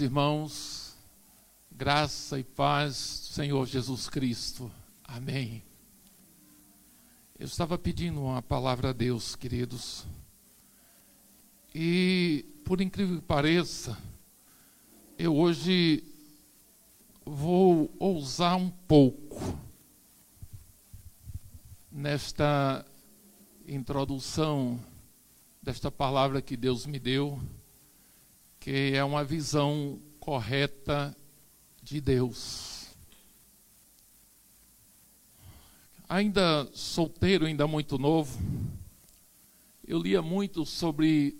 Irmãos, graça e paz, Senhor Jesus Cristo. Amém. Eu estava pedindo uma palavra a Deus, queridos. E, por incrível que pareça, eu hoje vou ousar um pouco nesta introdução desta palavra que Deus me deu, que é uma visão correta de Deus. ainda solteiro, ainda muito novo, eu lia muito sobre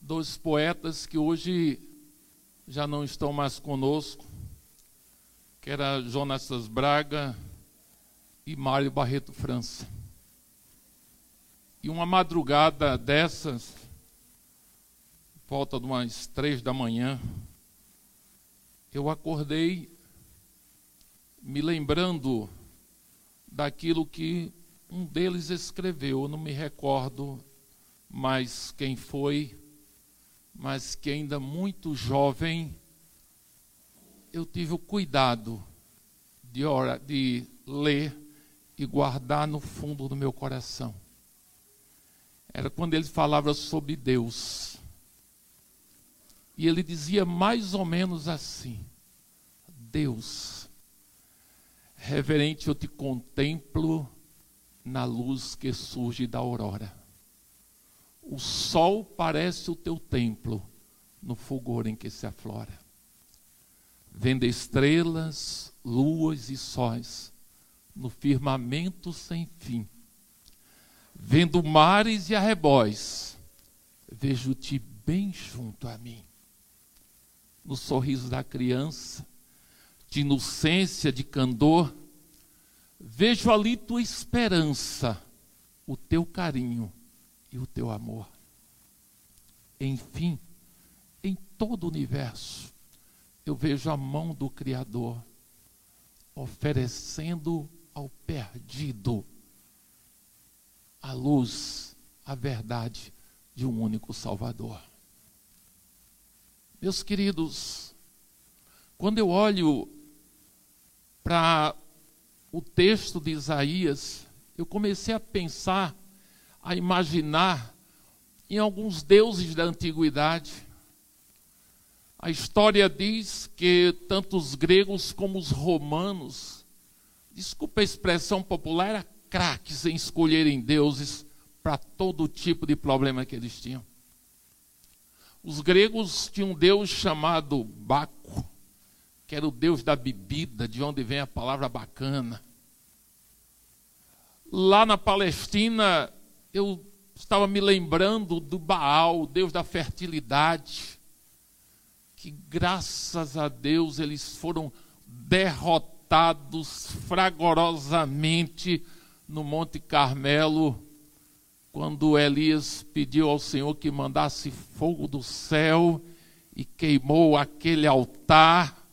dois poetas que hoje já não estão mais conosco, que era Jonas Braga e Mário Barreto França. E uma madrugada dessas, volta de umas três da manhã, eu acordei me lembrando daquilo que um deles escreveu, eu não me recordo mais quem foi, mas que ainda muito jovem eu tive o cuidado de, de ler e guardar no fundo do meu coração. Era quando ele falava sobre Deus. E ele dizia mais ou menos assim: Deus Reverente, eu te contemplo na luz que surge da aurora. O sol parece o teu templo no fulgor em que se aflora. Vendo estrelas, luas e sóis no firmamento sem fim. Vendo mares e arrebóis, vejo-te bem junto a mim. No sorriso da criança, de inocência, de candor, vejo ali tua esperança, o teu carinho e o teu amor. Enfim, em todo o universo, eu vejo a mão do Criador oferecendo ao perdido a luz, a verdade de um único Salvador. Meus queridos, quando eu olho para o texto de Isaías, eu comecei a pensar, a imaginar em alguns deuses da antiguidade. A história diz que tanto os gregos como os romanos, desculpa a expressão popular, eram craques em escolherem deuses para todo tipo de problema que eles tinham. Os gregos tinham um deus chamado Baco que era o Deus da bebida, de onde vem a palavra bacana. Lá na Palestina, eu estava me lembrando do Baal, Deus da fertilidade, que graças a Deus eles foram derrotados fragorosamente no Monte Carmelo, quando Elias pediu ao Senhor que mandasse fogo do céu e queimou aquele altar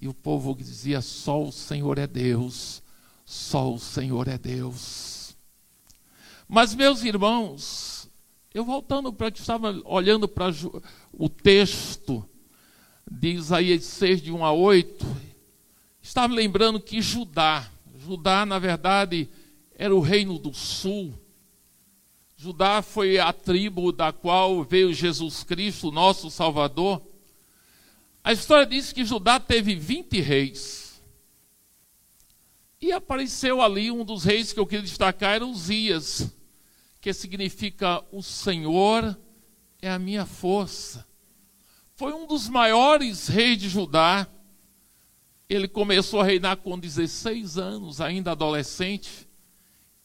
e o povo dizia: só o Senhor é Deus, só o Senhor é Deus. Mas, meus irmãos, eu voltando para que estava olhando para o texto de Isaías 6, de 1 a 8, estava lembrando que Judá, Judá, na verdade, era o reino do sul. Judá foi a tribo da qual veio Jesus Cristo, nosso Salvador. A história diz que Judá teve 20 reis. E apareceu ali um dos reis que eu queria destacar, era Uzias, que significa o Senhor é a minha força. Foi um dos maiores reis de Judá. Ele começou a reinar com 16 anos, ainda adolescente,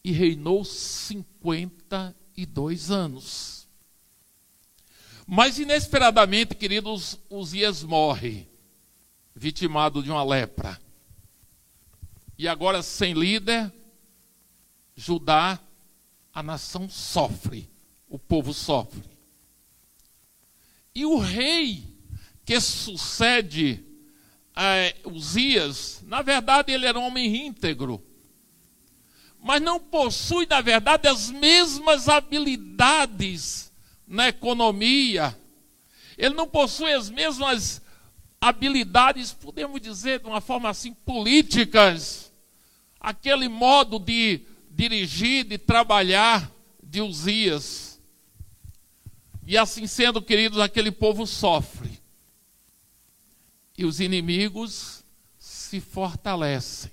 e reinou 52 anos. Mas inesperadamente, queridos, Uzias morre, vitimado de uma lepra. E agora, sem líder, Judá, a nação sofre, o povo sofre. E o rei que sucede é, Uzias, na verdade, ele era um homem íntegro, mas não possui, na verdade, as mesmas habilidades na economia. ele não possui as mesmas habilidades, podemos dizer de uma forma assim, políticas, aquele modo de dirigir, de trabalhar de Uzias. E assim sendo, queridos, aquele povo sofre. E os inimigos se fortalecem.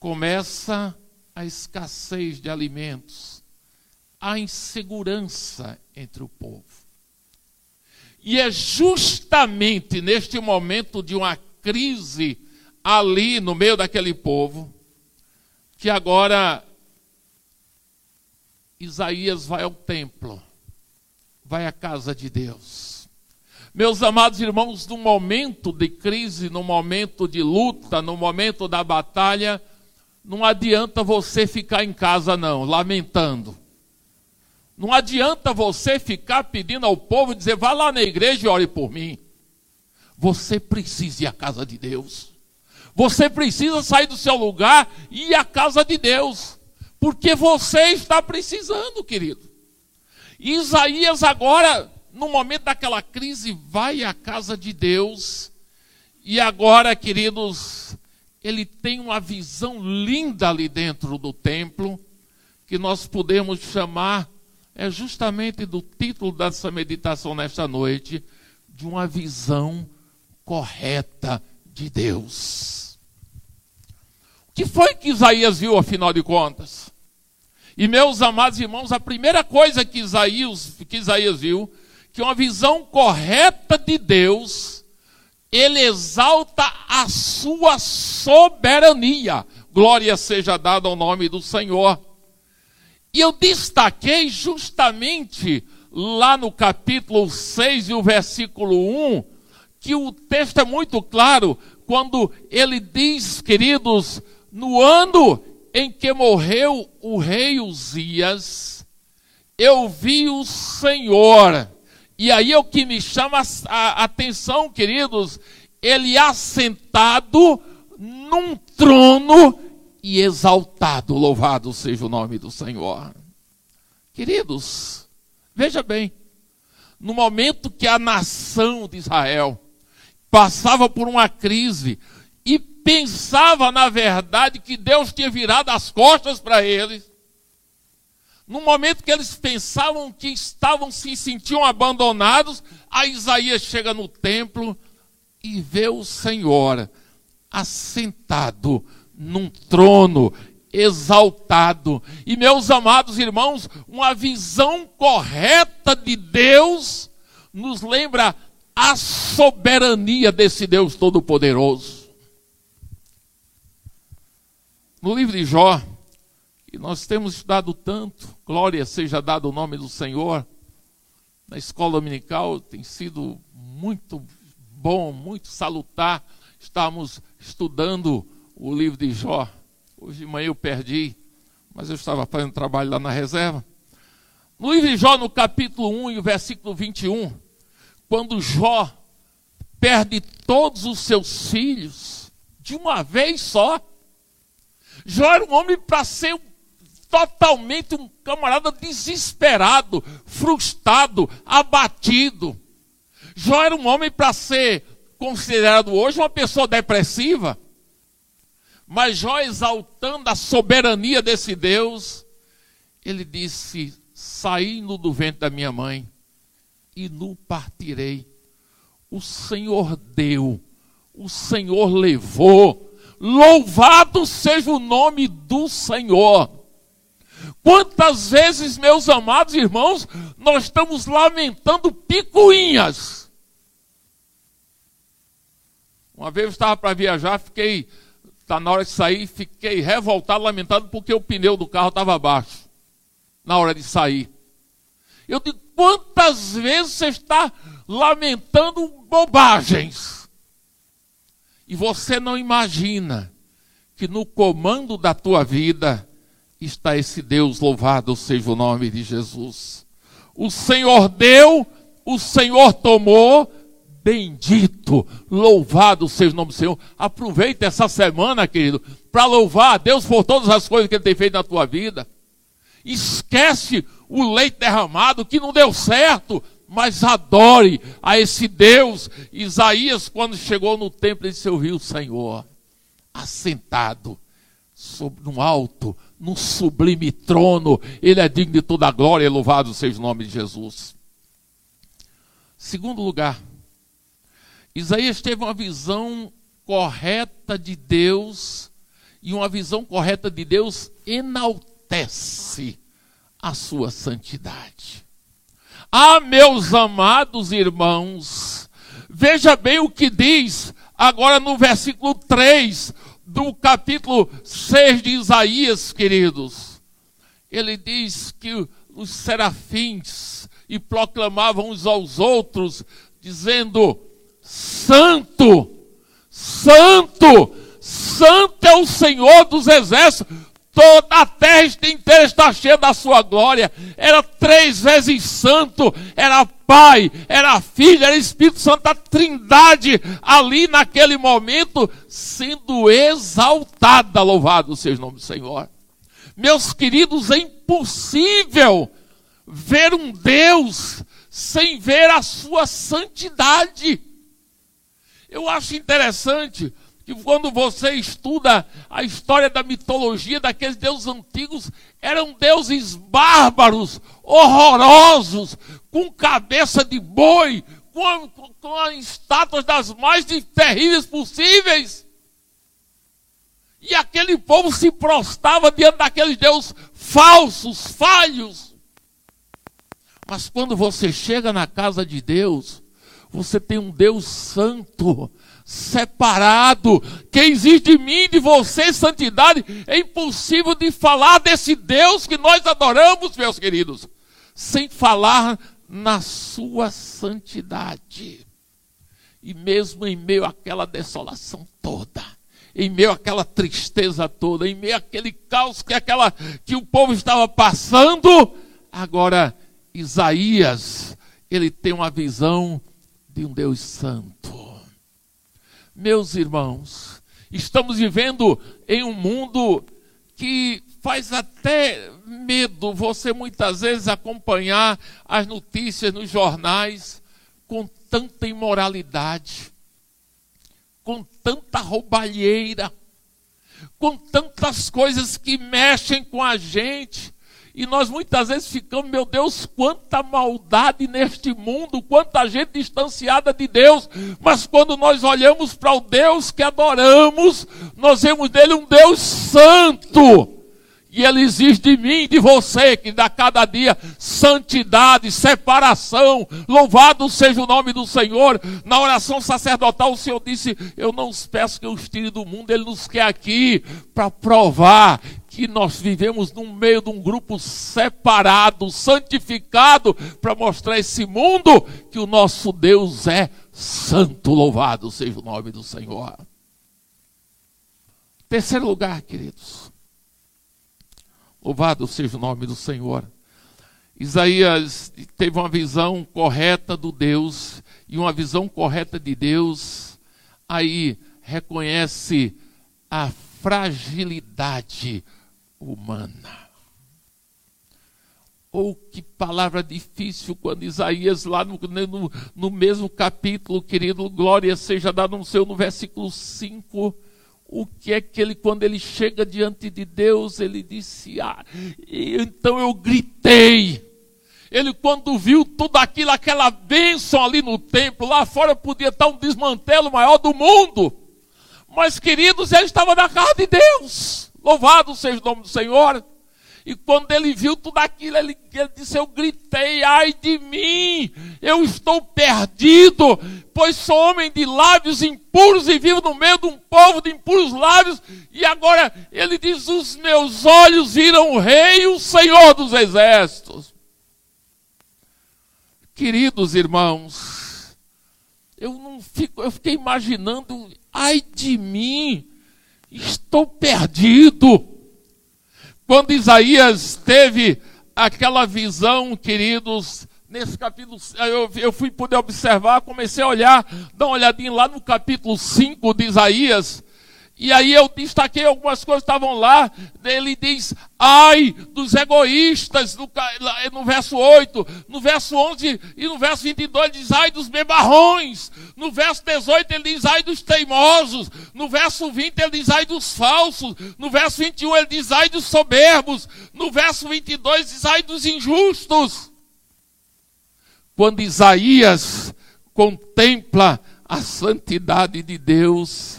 Começa a escassez de alimentos, a insegurança entre o povo. E é justamente neste momento de uma crise ali no meio daquele povo que agora Isaías vai ao templo, vai à casa de Deus. Meus amados irmãos, no momento de crise, no momento de luta, no momento da batalha, não adianta você ficar em casa, não, lamentando. Não adianta você ficar pedindo ao povo dizer, vá lá na igreja e ore por mim. Você precisa ir à casa de Deus. Você precisa sair do seu lugar e ir à casa de Deus. Porque você está precisando, querido. Isaías agora, no momento daquela crise, vai à casa de Deus. E agora, queridos, ele tem uma visão linda ali dentro do templo, que nós podemos chamar é justamente do título dessa meditação nesta noite, de uma visão correta de Deus. O que foi que Isaías viu, afinal de contas? E meus amados irmãos, a primeira coisa que Isaías, que Isaías viu, que uma visão correta de Deus, ele exalta a sua soberania. Glória seja dada ao nome do Senhor. E eu destaquei justamente lá no capítulo 6 e o versículo 1, que o texto é muito claro quando ele diz, queridos, no ano em que morreu o rei Uzias, eu vi o Senhor. E aí é o que me chama a atenção, queridos, ele assentado num trono e exaltado. Louvado seja o nome do Senhor. Queridos, veja bem, no momento que a nação de Israel passava por uma crise e pensava, na verdade, que Deus tinha virado as costas para eles, no momento que eles pensavam que estavam se sentiam abandonados, a Isaías chega no templo e vê o Senhor assentado num trono exaltado. E meus amados irmãos, uma visão correta de Deus nos lembra a soberania desse Deus Todo-Poderoso. No livro de Jó, que nós temos estudado tanto, glória seja dado o nome do Senhor, na escola dominical tem sido muito bom, muito salutar. Estamos estudando o livro de Jó. Hoje de manhã eu perdi, mas eu estava fazendo trabalho lá na reserva. No livro de Jó, no capítulo 1 e o versículo 21, quando Jó perde todos os seus filhos de uma vez só. Jó era um homem para ser totalmente um camarada desesperado, frustrado, abatido. Jó era um homem para ser considerado hoje uma pessoa depressiva. Mas Jó, exaltando a soberania desse Deus, ele disse: Saindo do ventre da minha mãe, e no partirei. O Senhor deu, o Senhor levou. Louvado seja o nome do Senhor. Quantas vezes, meus amados irmãos, nós estamos lamentando picuinhas. Uma vez eu estava para viajar, fiquei Tá na hora de sair, fiquei revoltado, lamentado, porque o pneu do carro estava abaixo. Na hora de sair. Eu digo, quantas vezes você está lamentando bobagens? E você não imagina que no comando da tua vida está esse Deus, louvado seja o nome de Jesus. O Senhor deu, o Senhor tomou, Bendito, louvado seja o nome do Senhor. Aproveita essa semana, querido, para louvar a Deus por todas as coisas que Ele tem feito na tua vida. Esquece o leite derramado que não deu certo, mas adore a esse Deus. Isaías, quando chegou no templo, ele se ouviu o Senhor assentado sobre um alto, num sublime trono. Ele é digno de toda a glória, louvado seja o nome de Jesus. Segundo lugar, Isaías teve uma visão correta de Deus, e uma visão correta de Deus enaltece a sua santidade. Ah, meus amados irmãos, veja bem o que diz agora no versículo 3 do capítulo 6 de Isaías, queridos. Ele diz que os serafins e proclamavam uns aos outros, dizendo: Santo, Santo, Santo é o Senhor dos exércitos, toda a terra inteira está cheia da sua glória. Era três vezes santo, era Pai, era Filho, era Espírito Santo, a trindade ali naquele momento sendo exaltada. Louvado seja o nome do Senhor. Meus queridos, é impossível ver um Deus sem ver a sua santidade. Eu acho interessante que quando você estuda a história da mitologia daqueles deuses antigos, eram deuses bárbaros, horrorosos, com cabeça de boi, com, com, com estátuas das mais terríveis possíveis. E aquele povo se prostrava diante daqueles deuses falsos, falhos. Mas quando você chega na casa de Deus, você tem um Deus santo, separado. Quem existe de mim, de você, santidade, é impossível de falar desse Deus que nós adoramos, meus queridos, sem falar na sua santidade. E mesmo em meio àquela desolação toda, em meio àquela tristeza toda, em meio àquele caos que, aquela, que o povo estava passando, agora Isaías, ele tem uma visão de um Deus santo. Meus irmãos, estamos vivendo em um mundo que faz até medo você muitas vezes acompanhar as notícias nos jornais com tanta imoralidade, com tanta roubalheira, com tantas coisas que mexem com a gente. E nós muitas vezes ficamos, meu Deus, quanta maldade neste mundo, quanta gente distanciada de Deus. Mas quando nós olhamos para o Deus que adoramos, nós vemos dele um Deus santo. E ele exige de mim de você que dá cada dia santidade, separação. Louvado seja o nome do Senhor. Na oração sacerdotal, o Senhor disse: Eu não peço que eu os tire do mundo, Ele nos quer aqui para provar que nós vivemos no meio de um grupo separado, santificado, para mostrar esse mundo que o nosso Deus é santo, louvado seja o nome do Senhor. Terceiro lugar, queridos. Louvado seja o nome do Senhor. Isaías teve uma visão correta do Deus, e uma visão correta de Deus, aí reconhece a fragilidade humana. Ou oh, que palavra difícil quando Isaías, lá no, no, no, mesmo capítulo, querido, glória seja dada no seu, no versículo 5, o que é que ele, quando ele chega diante de Deus, ele disse, ah, então eu gritei. Ele, quando viu tudo aquilo, aquela bênção ali no templo, lá fora podia estar um desmantelo maior do mundo. Mas, queridos, ele estava na casa de Deus. Louvado seja o nome do Senhor. E quando ele viu tudo aquilo, ele, ele, disse: Eu gritei, ai de mim, eu estou perdido, pois sou homem de lábios impuros e vivo no meio de um povo de impuros lábios. E agora ele diz: Os meus olhos viram o Rei, o Senhor dos Exércitos. Queridos irmãos, eu não fico, eu fiquei imaginando, ai de mim, estou perdido. Quando Isaías teve aquela visão, queridos, nesse capítulo, eu, eu fui poder observar, comecei a olhar, dar uma olhadinha lá no capítulo 5 de Isaías, E aí eu destaquei algumas coisas que estavam lá. Ele diz, ai dos egoístas, no, no, verso 8. No verso 11 e no verso 22 ele diz, ai dos bebarrões. No verso 18 ele diz, ai dos teimosos. No verso 20 ele diz, ai dos falsos. No verso 21 ele diz, ai dos soberbos. No verso 22 diz, ai dos injustos. Quando Isaías contempla a santidade de Deus,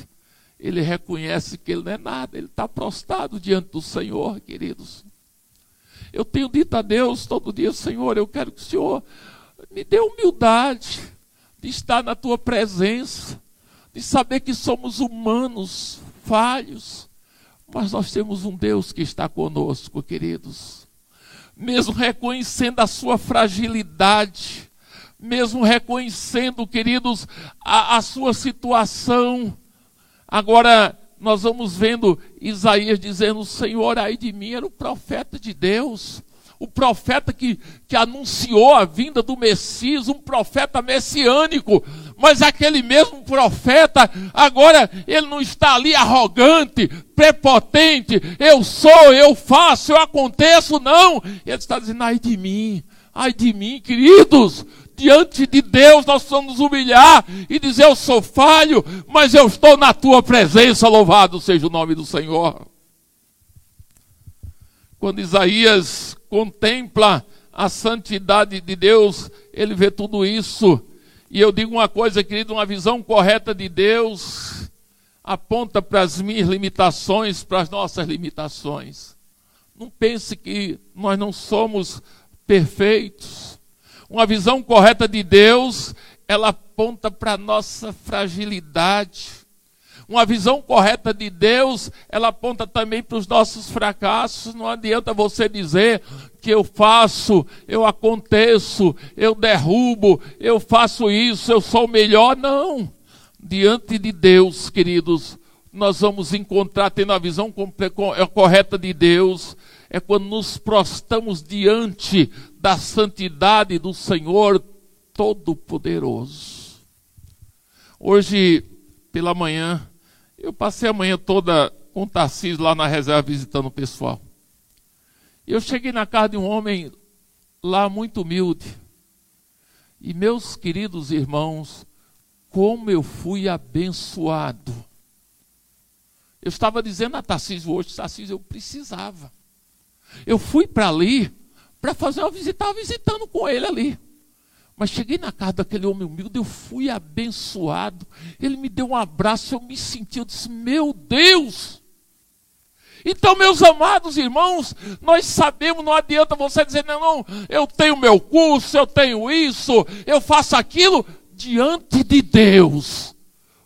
ele reconhece que ele não é nada, ele está prostrado diante do Senhor, queridos. Eu tenho dito a Deus todo dia, Senhor, eu quero que o Senhor me dê humildade de estar na tua presença, de saber que somos humanos, falhos, mas nós temos um Deus que está conosco, queridos. Mesmo reconhecendo a sua fragilidade, mesmo reconhecendo, queridos, a, a sua situação, Agora, nós vamos vendo Isaías dizendo: Senhor, ai de mim, era o profeta de Deus, o profeta que, que anunciou a vinda do Messias, um profeta messiânico. Mas aquele mesmo profeta, agora ele não está ali arrogante, prepotente, eu sou, eu faço, eu aconteço, não. Ele está dizendo: ai de mim, ai de mim, queridos, diante de Deus nós vamos nos humilhar e dizer: Eu sou falho, mas eu estou na tua presença, louvado seja o nome do Senhor. Quando Isaías contempla a santidade de Deus, ele vê tudo isso. E eu digo uma coisa, querido: uma visão correta de Deus aponta para as minhas limitações, para as nossas limitações. Não pense que nós não somos perfeitos uma visão correta de Deus, ela aponta para a nossa fragilidade. Uma visão correta de Deus, ela aponta também para os nossos fracassos. Não adianta você dizer que eu faço, eu aconteço, eu derrubo, eu faço isso, eu sou o melhor. Não. Diante de Deus, queridos, nós vamos encontrar, tendo a visão correta de Deus, é quando nos prostamos diante da santidade do Senhor Todo-Poderoso. Hoje, pela manhã, eu passei a manhã toda com o Tarcísio lá na reserva visitando o pessoal. Eu cheguei na casa de um homem lá muito humilde. E meus queridos irmãos, como eu fui abençoado. Eu estava dizendo a Tarcísio hoje, Tarcísio, eu precisava. Eu fui para ali para fazer uma visita, estava visitando com ele ali. Mas cheguei na casa daquele homem humilde, eu fui abençoado. Ele me deu um abraço, eu me senti, eu disse: Meu Deus! Então, meus amados irmãos, nós sabemos, não adianta você dizer, não, não, eu tenho meu curso, eu tenho isso, eu faço aquilo, diante de Deus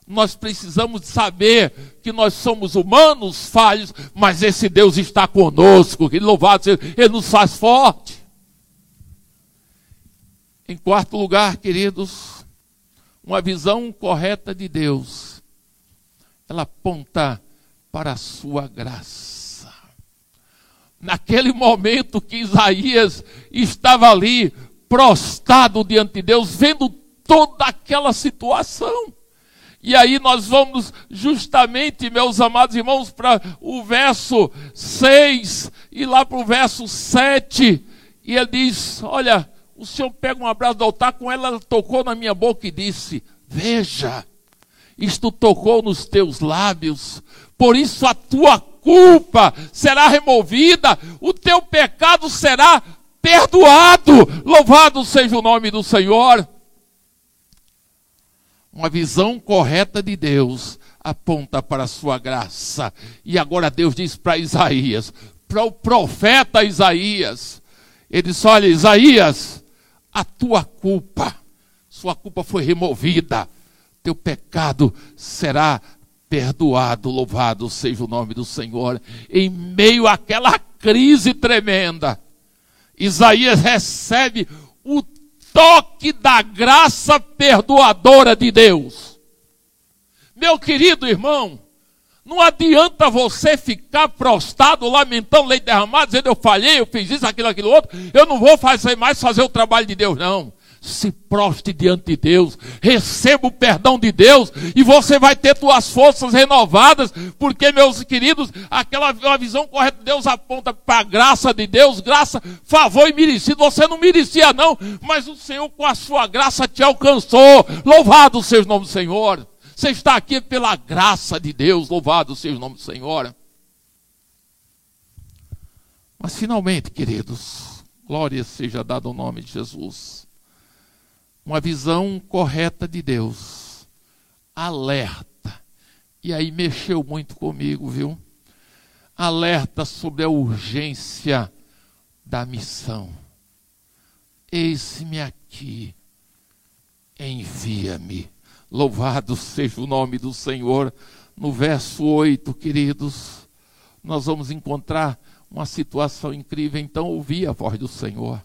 nós precisamos saber que nós somos humanos, falhos, mas esse Deus está conosco, que louvado seja, Ele nos faz forte. Em quarto lugar, queridos, uma visão correta de Deus, ela aponta para a sua graça. Naquele momento que Isaías estava ali, prostrado diante de Deus, vendo toda aquela situação, e aí nós vamos justamente, meus amados irmãos, para o verso 6 e lá para o verso 7. E ele diz: Olha, o Senhor pega um abraço do altar, com ela tocou na minha boca e disse: Veja, isto tocou nos teus lábios, por isso a tua culpa será removida, o teu pecado será perdoado. Louvado seja o nome do Senhor uma visão correta de Deus aponta para a sua graça. E agora Deus diz para Isaías, para o profeta Isaías, ele diz: Olha, Isaías, a tua culpa, sua culpa foi removida, teu pecado será perdoado, louvado seja o nome do Senhor. Em meio àquela crise tremenda, Isaías recebe o toque da graça perdoadora de Deus. Meu querido irmão, não adianta você ficar prostrado, lamentando leite derramado, dizendo eu falhei, eu fiz isso, aquilo, aquilo outro, eu não vou fazer mais fazer o trabalho de Deus, não. Se proste diante de Deus, receba o perdão de Deus e você vai ter suas forças renovadas, porque, meus queridos, aquela visão correta de Deus aponta para a graça de Deus, graça, favor e merecido. Você não merecia, não, mas o Senhor, com a sua graça, te alcançou. Louvado seja o nome do Senhor. Você está aqui pela graça de Deus, louvado seja o nome do Senhor. Mas finalmente, queridos, glória seja dada ao nome de Jesus uma visão correta de Deus, alerta. E aí mexeu muito comigo, viu? Alerta sobre a urgência da missão. Eis-me aqui, envia-me. Louvado seja o nome do Senhor. No verso 8, queridos, nós vamos encontrar uma situação incrível. Então, ouvi a voz do Senhor.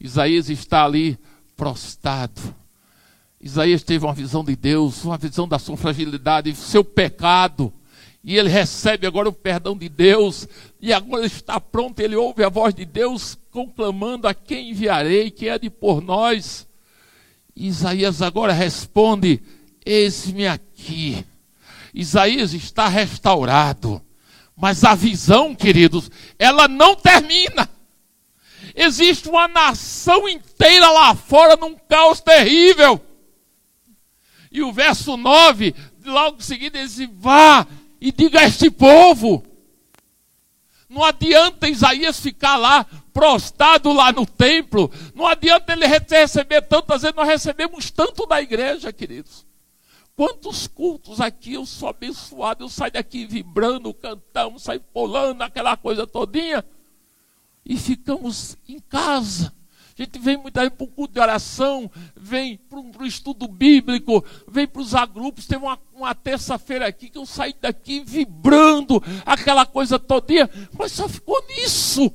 Isaías está ali prostrado. Isaías teve uma visão de Deus, uma visão da sua fragilidade, seu pecado. E ele recebe agora o perdão de Deus. E agora está pronto, ele ouve a voz de Deus conclamando a quem enviarei, quem é de por nós. Isaías agora responde: Eis-me aqui. Isaías está restaurado. Mas a visão, queridos, ela não termina. Existe uma nação inteira lá fora num caos terrível. E o verso 9, logo em seguida, ele diz: Vá e diga a este povo. Não adianta Isaías ficar lá, prostrado lá no templo. Não adianta ele receber tantas vezes. Nós recebemos tanto da igreja, queridos. Quantos cultos aqui eu sou abençoado, eu saio daqui vibrando, cantando, saio pulando, aquela coisa todinha e ficamos em casa. A gente vem muitas vezes para o culto de oração, vem para o estudo bíblico, vem para os agrupos. Teve uma, uma terça-feira aqui que eu saí daqui vibrando, aquela coisa todinha, mas só ficou nisso.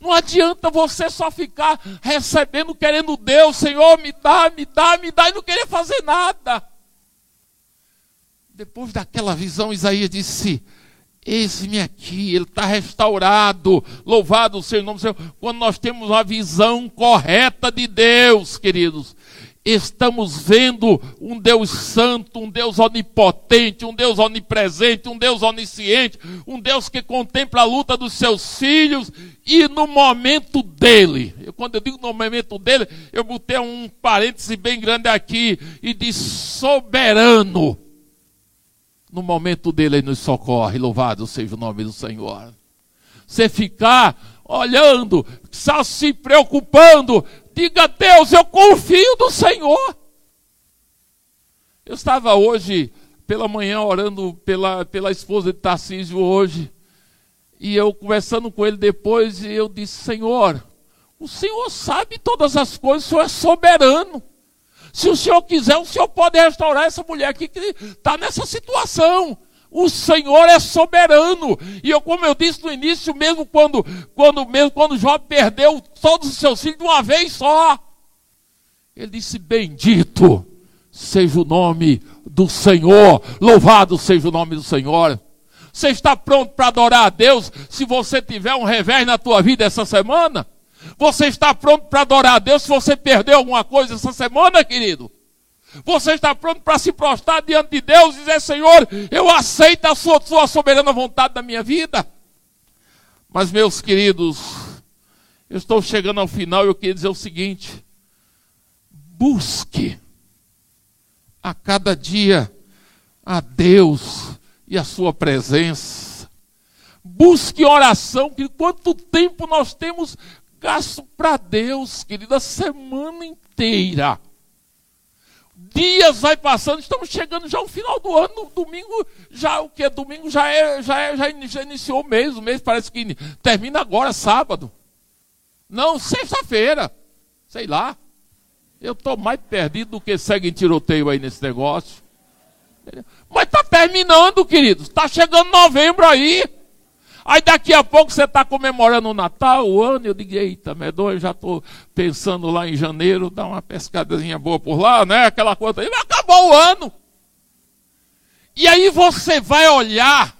Não adianta você só ficar recebendo, querendo Deus, Senhor, me dá, me dá, me dá, e não querer fazer nada. Depois daquela visão, Isaías disse: Eis-me aqui, ele está restaurado. Louvado seja o nome do Senhor. Quando nós temos a visão correta de Deus, queridos, estamos vendo um Deus santo, um Deus onipotente, um Deus onipresente, um Deus onisciente, um Deus que contempla a luta dos seus filhos e no momento dele. Eu, quando eu digo no momento dele, eu botei um parêntese bem grande aqui e diz soberano no momento dele ele nos socorre, louvado seja o nome do Senhor. Você ficar olhando, só se preocupando, diga Deus, eu confio no Senhor. Eu estava hoje, pela manhã, orando pela, pela esposa de Tarcísio hoje, e eu conversando com ele depois, e eu disse, Senhor, o Senhor sabe todas as coisas, o Senhor é soberano. Se o senhor quiser, o senhor pode restaurar essa mulher aqui que está nessa situação. O Senhor é soberano. E eu, como eu disse no início, mesmo quando, quando, mesmo quando Jó perdeu todos os seus filhos de uma vez só, ele disse: Bendito seja o nome do Senhor, louvado seja o nome do Senhor. Você está pronto para adorar a Deus se você tiver um revés na tua vida essa semana? Você está pronto para adorar a Deus se você perdeu alguma coisa essa semana, querido? Você está pronto para se prostrar diante de Deus e dizer: Senhor, eu aceito a sua, sua soberana vontade da minha vida? Mas, meus queridos, eu estou chegando ao final e eu queria dizer o seguinte: busque a cada dia a Deus e a sua presença. Busque oração, que quanto tempo nós temos gasto para Deus, querido, a semana inteira. Dias vai passando, estamos chegando já ao final do ano, domingo, já o que? Domingo já é, já é, já, já iniciou o mês, o mês parece que termina agora, sábado. Não, sexta-feira. Sei lá. Eu estou mais perdido do que segue em tiroteio aí nesse negócio. Mas está terminando, queridos. Está chegando novembro aí. Aí daqui a pouco você está comemorando o Natal, o ano, eu digo, eita, medonho, eu já estou pensando lá em janeiro, dar uma pescadazinha boa por lá, né? Aquela coisa aí, acabou o ano. E aí você vai olhar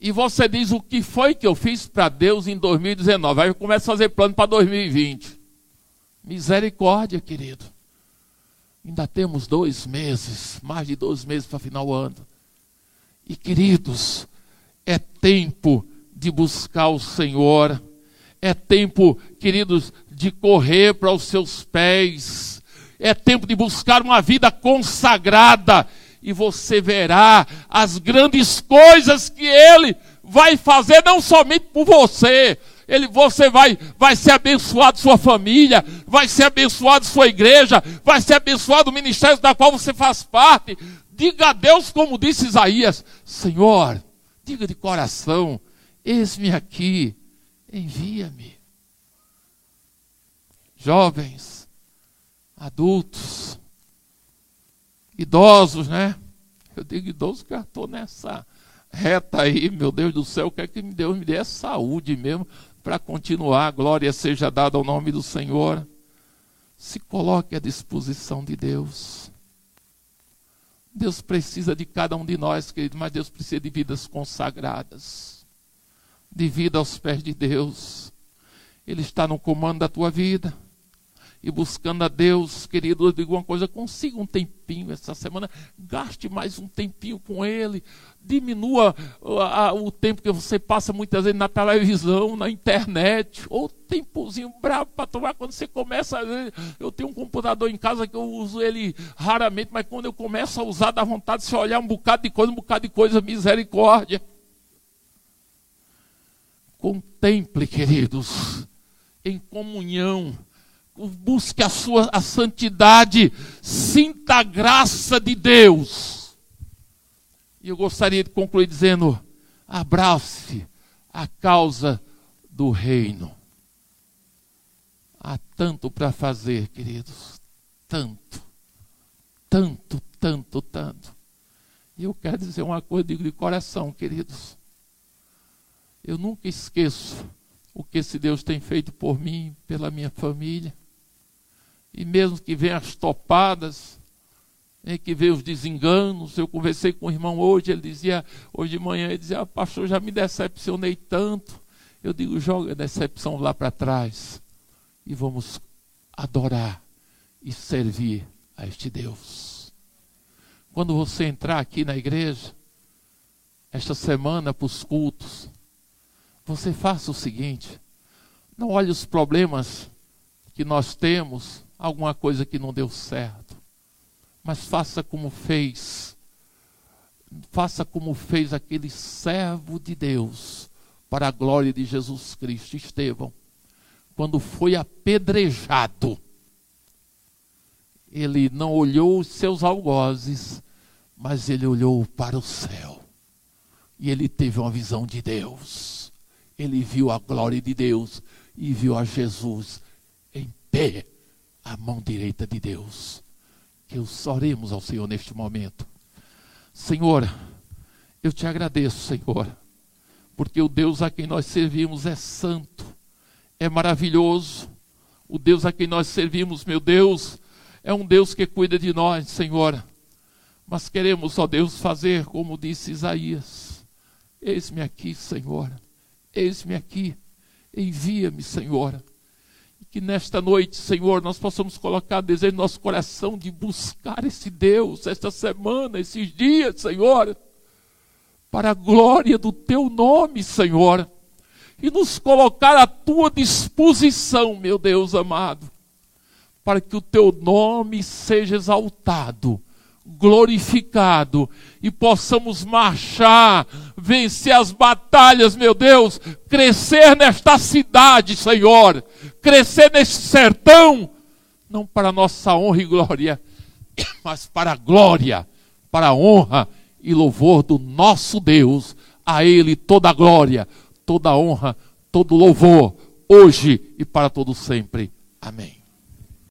e você diz o que foi que eu fiz para Deus em 2019. Aí começa a fazer plano para 2020. Misericórdia, querido. Ainda temos dois meses, mais de dois meses para final do ano. E queridos, é tempo de buscar o Senhor. É tempo, queridos, de correr para os seus pés. É tempo de buscar uma vida consagrada. E você verá as grandes coisas que Ele vai fazer, não somente por você, ele, você vai, vai ser abençoado sua família, vai ser abençoado sua igreja, vai ser abençoado o ministério da qual você faz parte. Diga a Deus, como disse Isaías: Senhor, diga de coração, eis-me aqui, envia-me. Jovens, adultos, idosos, né? Eu digo idoso que eu estou nessa reta aí, meu Deus do céu, quer que Deus me dê saúde mesmo para continuar. Glória seja dada ao nome do Senhor. Se coloque à disposição de Deus. Deus precisa de cada um de nós, querido, mas Deus precisa de vidas consagradas, de vida aos pés de Deus. Ele está no comando da tua vida e buscando a Deus, querido, eu digo uma coisa, consiga um tempinho essa semana, gaste mais um tempinho com Ele, diminua o tempo que você passa muitas vezes na televisão, na internet, ou tempozinho bravo para tomar quando você começa. Eu tenho um computador em casa que eu uso ele raramente, mas quando eu começo a usar, dá vontade de se olhar um bocado de coisa, um bocado de coisa, misericórdia. Contemple, queridos, em comunhão busque a sua a santidade, sinta a graça de Deus. E eu gostaria de concluir dizendo: abrace a causa do reino. Há tanto para fazer, queridos, tanto, tanto, tanto, tanto. E eu quero dizer uma coisa, digo de coração, queridos. Eu nunca esqueço o que esse Deus tem feito por mim, pela minha família. E mesmo que venham as topadas, né, que venham os desenganos, eu conversei com o irmão hoje, ele dizia, hoje de manhã, ele dizia, ah, pastor, já me decepcionei tanto. Eu digo, joga a decepção lá para trás e vamos adorar e servir a este Deus. Quando você entrar aqui na igreja, esta semana para os cultos, você faça o seguinte: não olhe os problemas que nós temos, alguma coisa que não deu certo. Mas faça como fez. Faça como fez aquele servo de Deus, para a glória de Jesus Cristo, Estevão. Quando foi apedrejado, ele não olhou os seus algozes, mas ele olhou para o céu. E ele teve uma visão de Deus. Ele viu a glória de Deus e viu a Jesus em pé a mão direita de Deus. Que os oremos ao Senhor neste momento. Senhor, eu te agradeço, Senhor, porque o Deus a quem nós servimos é santo, é maravilhoso. O Deus a quem nós servimos, meu Deus, é um Deus que cuida de nós, Senhor. Mas queremos, ó Deus, fazer como disse Isaías: Eis-me aqui, Senhor, eis-me aqui, envia-me, Senhor. Que nesta noite, Senhor, nós possamos colocar desejo no nosso coração de buscar esse Deus, esta semana, esses dias, Senhor, para a glória do Teu nome, Senhor, e nos colocar à Tua disposição, meu Deus amado, para que o Teu nome seja exaltado glorificado e possamos marchar, vencer as batalhas, meu Deus, crescer nesta cidade, Senhor, crescer neste sertão, não para nossa honra e glória, mas para a glória, para a honra e louvor do nosso Deus. A Ele toda a glória, toda a honra, todo louvor, hoje e para todo sempre. Amém.